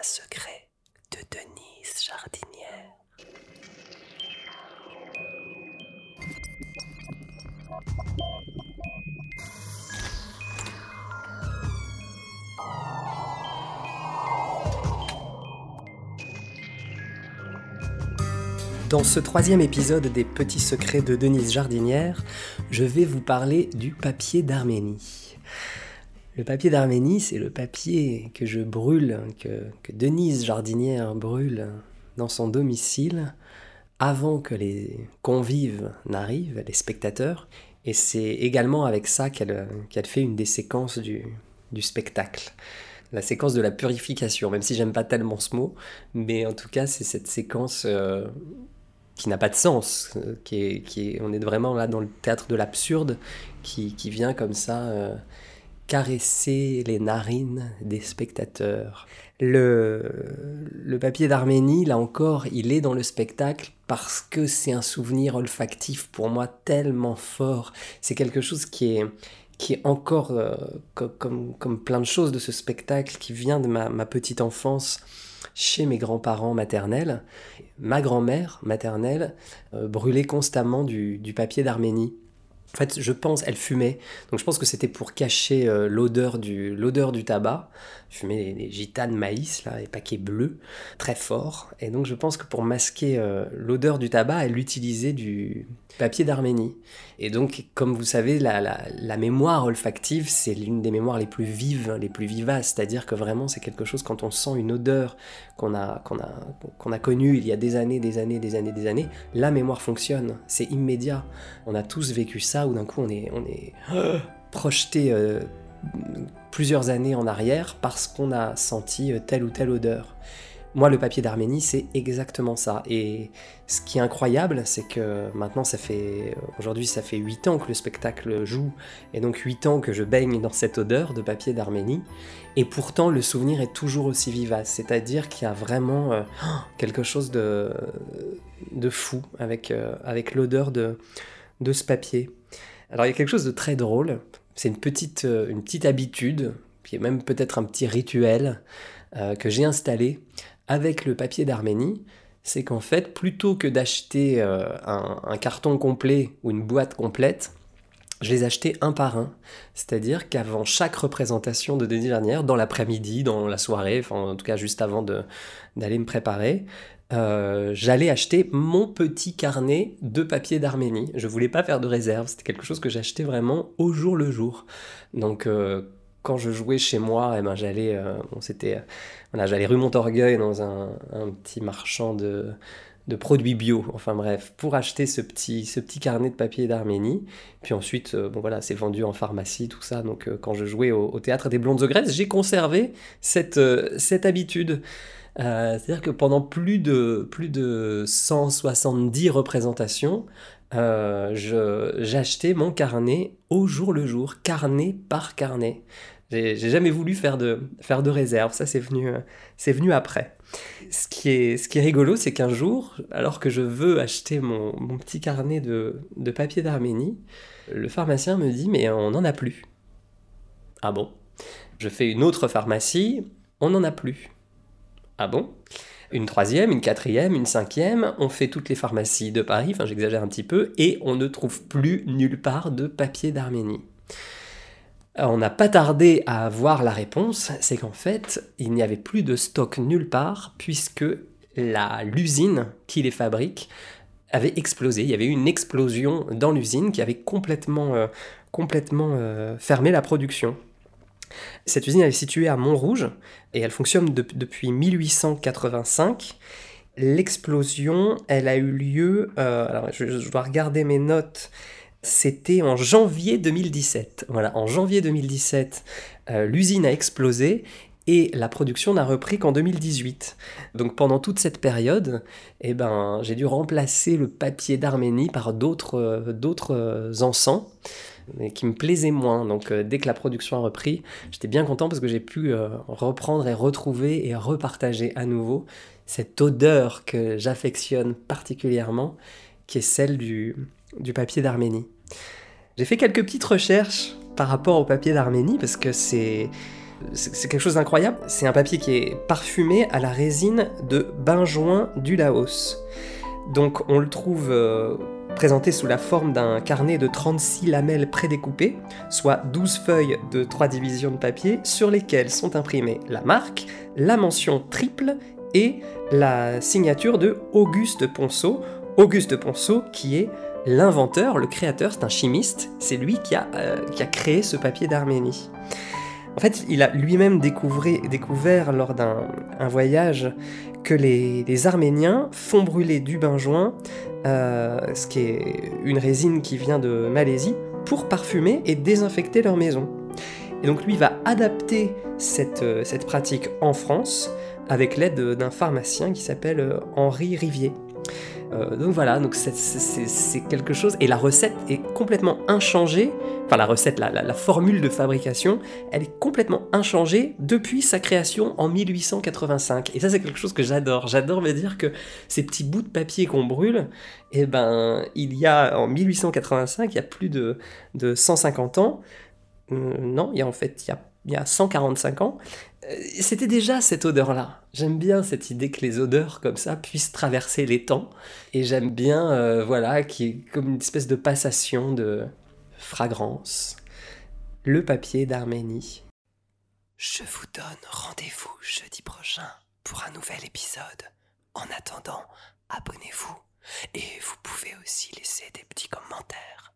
l'agenda secret de Denise Jardinière. Dans ce troisième épisode des Petits Secrets de Denise Jardinière, je vais vous parler du papier d'Arménie. Le papier d'Arménie, c'est le papier que je brûle, que, Denise Jardinière brûle dans son domicile avant que les convives n'arrivent, les spectateurs. Et c'est également avec ça qu'elle fait une des séquences du, spectacle la séquence de la purification, même si j'aime pas tellement ce mot, mais en tout cas c'est cette séquence euh, qui n'a pas de sens, euh, qui est, on est vraiment là dans le théâtre de l'absurde, qui, qui, vient comme ça euh, caresser les narines des spectateurs. Le, le papier d'Arménie, là encore, il est dans le spectacle parce que c'est un souvenir olfactif pour moi tellement fort. C'est quelque chose qui est, encore, euh, comme, comme plein de choses de ce spectacle, qui vient de ma, ma petite enfance chez mes grands-parents maternels. Ma grand-mère maternelle euh, brûlait constamment du, du papier d'Arménie. En fait, je pense, elle fumait. Donc je pense que c'était pour cacher euh, l'odeur du, l'odeur du tabac. Elle fumait des, gitanes maïs, là, les paquets bleus, très forts. Et donc je pense que pour masquer euh, l'odeur du tabac, elle utilisait du papier d'Arménie. Et donc, comme vous savez, la, la, la mémoire olfactive, c'est l'une des mémoires les plus vives, les plus vivaces. C'est-à-dire que vraiment, c'est quelque chose, quand on sent une odeur qu'on a, qu'on a, qu'on a connue il y a des années, des années, des années, des années, la mémoire fonctionne. C'est immédiat. On a tous vécu ça où d'un coup on est, projeté euh, plusieurs années en arrière parce qu'on a senti euh, telle ou telle odeur. Moi, le papier d'Arménie, c'est exactement ça. Et ce qui est incroyable, c'est que maintenant, ça fait. Aujourd'hui, ça fait 8 ans que le spectacle joue, et donc 8 ans que je baigne dans cette odeur de papier d'Arménie. Et pourtant, le souvenir est toujours aussi vivace. C'est-à-dire qu'il y a vraiment euh, quelque chose de, fou avec, avec l'odeur de, de ce papier. Alors, il y a quelque chose de très drôle. C'est une petite, euh, habitude, qui est même peut-être un petit rituel euh, que j'ai installé avec le papier d'Arménie, c'est qu'en fait, plutôt que d'acheter euh, un, carton complet ou une boîte complète, je les achetais un par un. C'est-à-dire qu'avant chaque représentation de Denis Dernière, dans l'après-midi, dans la soirée, enfin en tout cas juste avant d'aller me préparer, euh, j'allais acheter mon petit carnet de papier d'Arménie. Je voulais pas faire de réserve, c'était quelque chose que j'achetais vraiment au jour le jour. Donc euh, quand je jouais chez moi, eh ben, j'allais, euh, c'était, voilà, j'allais rue Montorgueil dans un, petit marchand de, produits bio, enfin bref, pour acheter ce petit, ce petit carnet de papier d'Arménie. Puis ensuite, euh, bon voilà, c'est vendu en pharmacie, tout ça. Donc euh, quand je jouais au, théâtre des Blondes de Grèce, j'ai conservé cette, euh, cette habitude. C'est-à-dire que pendant plus de, plus de 170 représentations, j'achetais mon carnet au jour le jour, carnet par carnet. J'ai jamais voulu faire de, faire de réserve, ça c'est venu, c'est venu après. Ce qui est, ce qui est rigolo, c'est qu'un jour, alors que je veux acheter mon, mon petit carnet de, de papier d'Arménie, le pharmacien me dit mais on n'en a plus. Ah bon? Je fais une autre pharmacie, on n'en a plus. Ah bon? Une troisième, une quatrième, une cinquième, on fait toutes les pharmacies de Paris, enfin j'exagère un petit peu, et on ne trouve plus nulle part de papier d'Arménie. On n'a pas tardé à avoir la réponse, c'est qu'en fait, il n'y avait plus de stock nulle part, puisque l'usine qui les fabrique avait explosé. Il y avait eu une explosion dans l'usine qui avait complètement, euh, complètement euh, fermé la production. Cette usine est située à Montrouge et elle fonctionne de, depuis 1885. L'explosion, elle a eu lieu. Euh, alors, je, dois regarder mes notes. C'était en janvier 2017. Voilà, en janvier 2017, euh, l'usine a explosé et la production n'a repris qu'en 2018. Donc pendant toute cette période, eh ben, j'ai dû remplacer le papier d'Arménie par d'autres d'autres euh, encens qui me plaisaient moins. Donc dès que la production a repris, j'étais bien content parce que j'ai pu reprendre et retrouver et repartager à nouveau cette odeur que j'affectionne particulièrement, qui est celle du, du papier d'Arménie. J'ai fait quelques petites recherches par rapport au papier d'Arménie parce que c'est c'est quelque chose d'incroyable. C'est un papier qui est parfumé à la résine de benjoin du Laos. Donc on le trouve euh, présenté sous la forme d'un carnet de 36 lamelles prédécoupées, soit 12 feuilles de 3 divisions de papier sur lesquelles sont imprimées la marque, la mention triple et la signature de Auguste Ponceau. Auguste Ponceau qui est l'inventeur, le créateur, c'est un chimiste, c'est lui qui a, euh, qui a créé ce papier d'Arménie. En fait, il a lui-même découvert lors d'un voyage que les, Arméniens font brûler du benjoin, euh, ce qui est une résine qui vient de Malaisie, pour parfumer et désinfecter leur maison. Et donc lui va adapter cette, euh, pratique en France avec l'aide d'un pharmacien qui s'appelle euh, Henri Rivier. Euh, donc voilà, donc c'est quelque chose. Et la recette est complètement inchangée. Enfin, la recette, la, formule de fabrication, elle est complètement inchangée depuis sa création en 1885. Et ça, c'est quelque chose que j'adore. J'adore me dire que ces petits bouts de papier qu'on brûle, eh ben, il y a en 1885, il y a plus de, de 150 ans. Euh, non, il y a en fait, il y a, il y a 145 ans, c'était déjà cette odeur-là. J'aime bien cette idée que les odeurs comme ça puissent traverser les temps. Et j'aime bien, euh, voilà, qui est comme une espèce de passation de fragrance. Le papier d'Arménie. Je vous donne rendez-vous jeudi prochain pour un nouvel épisode. En attendant, abonnez-vous. Et vous pouvez aussi laisser des petits commentaires.